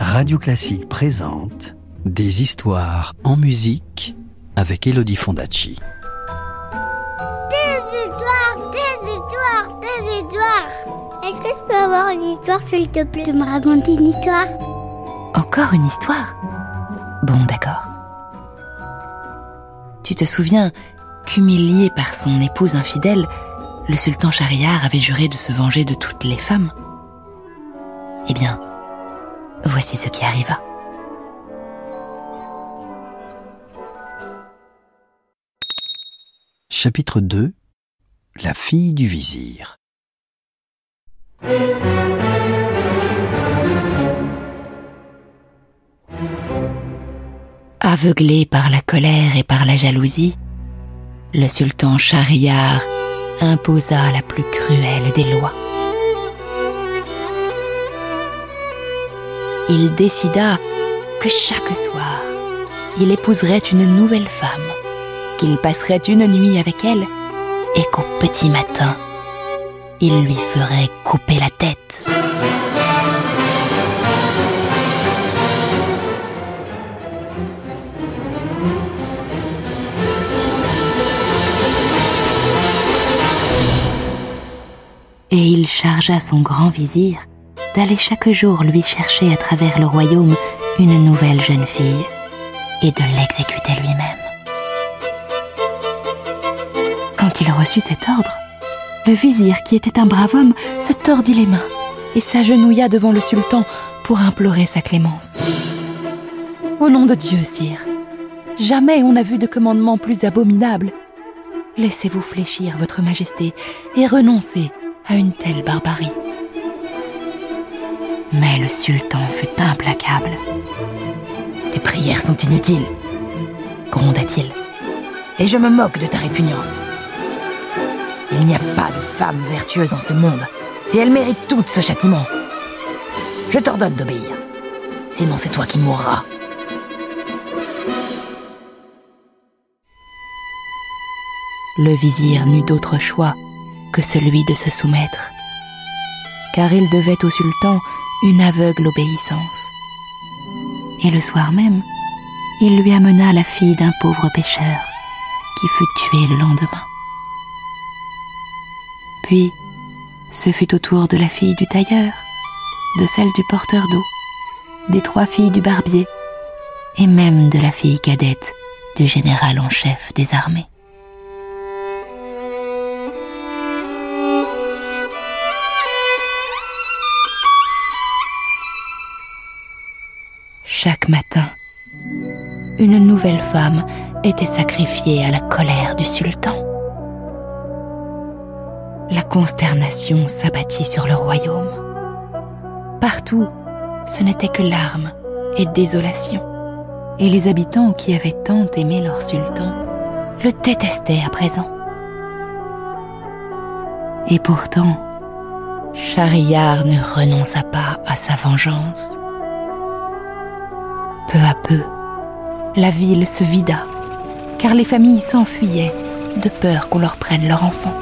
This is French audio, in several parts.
Radio Classique présente Des histoires en musique avec Elodie Fondacci. Des histoires, des histoires, des histoires. Est-ce que je peux avoir une histoire, s'il te plaît, de me raconter une histoire? Encore une histoire? Bon, d'accord. Tu te souviens qu'humilié par son épouse infidèle, le sultan Shahriar avait juré de se venger de toutes les femmes? Eh bien, voici ce qui arriva. Chapitre 2 La fille du vizir. Aveuglé par la colère et par la jalousie, le sultan Shahriar imposa la plus cruelle des lois. Il décida que chaque soir, il épouserait une nouvelle femme, qu'il passerait une nuit avec elle et qu'au petit matin, il lui ferait couper la tête. et il chargea son grand vizir d'aller chaque jour lui chercher à travers le royaume une nouvelle jeune fille et de l'exécuter lui-même. Quand il reçut cet ordre, le vizir, qui était un brave homme, se tordit les mains et s'agenouilla devant le sultan pour implorer sa clémence. Au nom de Dieu, sire, jamais on n'a vu de commandement plus abominable. Laissez-vous fléchir, votre majesté, et renoncez à une telle barbarie. Mais le sultan fut implacable. Tes prières sont inutiles, gronda-t-il, et je me moque de ta répugnance. Il n'y a pas de femme vertueuse en ce monde, et elle mérite toute ce châtiment. Je t'ordonne d'obéir, sinon c'est toi qui mourras. Le vizir n'eut d'autre choix que celui de se soumettre, car il devait au sultan une aveugle obéissance. Et le soir même, il lui amena la fille d'un pauvre pêcheur qui fut tué le lendemain. Puis, ce fut au tour de la fille du tailleur, de celle du porteur d'eau, des trois filles du barbier, et même de la fille cadette du général en chef des armées. Chaque matin, une nouvelle femme était sacrifiée à la colère du sultan. La consternation s'abattit sur le royaume. Partout, ce n'était que larmes et désolation. Et les habitants qui avaient tant aimé leur sultan le détestaient à présent. Et pourtant, Shahriar ne renonça pas à sa vengeance. Peu à peu, la ville se vida, car les familles s'enfuyaient de peur qu'on leur prenne leur enfant.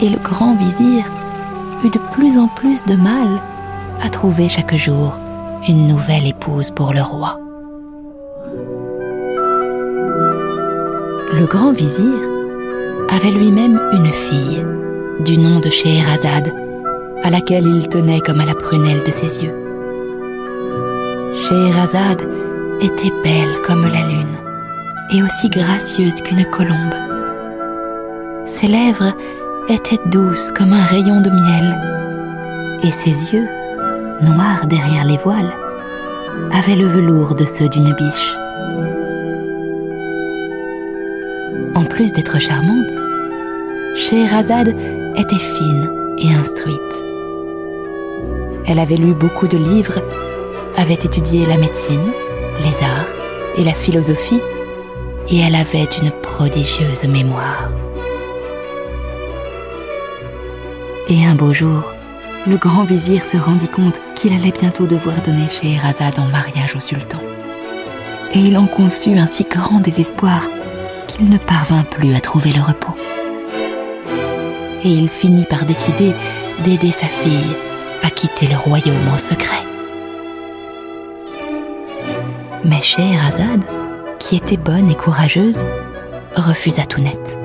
Et le grand vizir eut de plus en plus de mal à trouver chaque jour une nouvelle épouse pour le roi. Le grand vizir avait lui-même une fille du nom de Scheherazade, à laquelle il tenait comme à la prunelle de ses yeux. Scheherazade était belle comme la lune et aussi gracieuse qu'une colombe. Ses lèvres étaient douces comme un rayon de miel et ses yeux, noirs derrière les voiles, avaient le velours de ceux d'une biche. En plus d'être charmante, Scheherazade était fine et instruite. Elle avait lu beaucoup de livres avait étudié la médecine, les arts et la philosophie, et elle avait une prodigieuse mémoire. Et un beau jour, le grand vizir se rendit compte qu'il allait bientôt devoir donner Scheherazade en mariage au sultan. Et il en conçut un si grand désespoir qu'il ne parvint plus à trouver le repos. Et il finit par décider d'aider sa fille à quitter le royaume en secret. Mais Scheherazade, qui était bonne et courageuse, refusa tout net.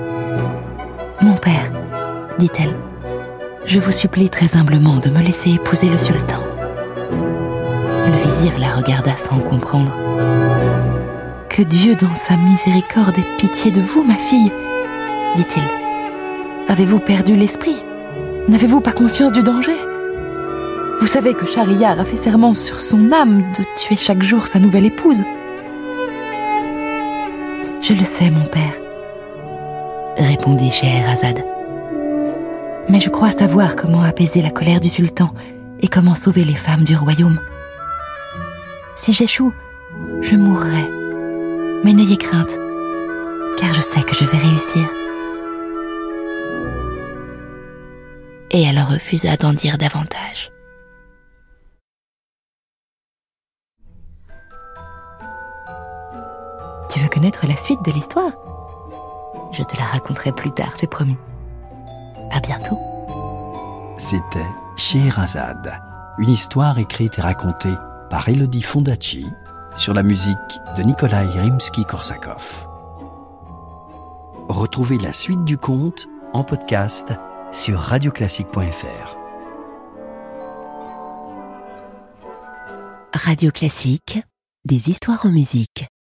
Mon père, dit-elle, je vous supplie très humblement de me laisser épouser le sultan. Le vizir la regarda sans comprendre. Que Dieu dans sa miséricorde ait pitié de vous, ma fille, dit-il. Avez-vous perdu l'esprit? N'avez-vous pas conscience du danger? Vous savez que Shahriar a fait serment sur son âme de tuer chaque jour sa nouvelle épouse. Je le sais, mon père, répondit Scheherazade. Mais je crois savoir comment apaiser la colère du sultan et comment sauver les femmes du royaume. Si j'échoue, je mourrai. Mais n'ayez crainte, car je sais que je vais réussir. Et elle refusa d'en dire davantage. Connaître la suite de l'histoire Je te la raconterai plus tard, c'est promis. À bientôt. C'était Scheherazade, une histoire écrite et racontée par Elodie Fondacci sur la musique de Nikolai Rimsky-Korsakov. Retrouvez la suite du conte en podcast sur radioclassique.fr. Radio Classique, des histoires en musique.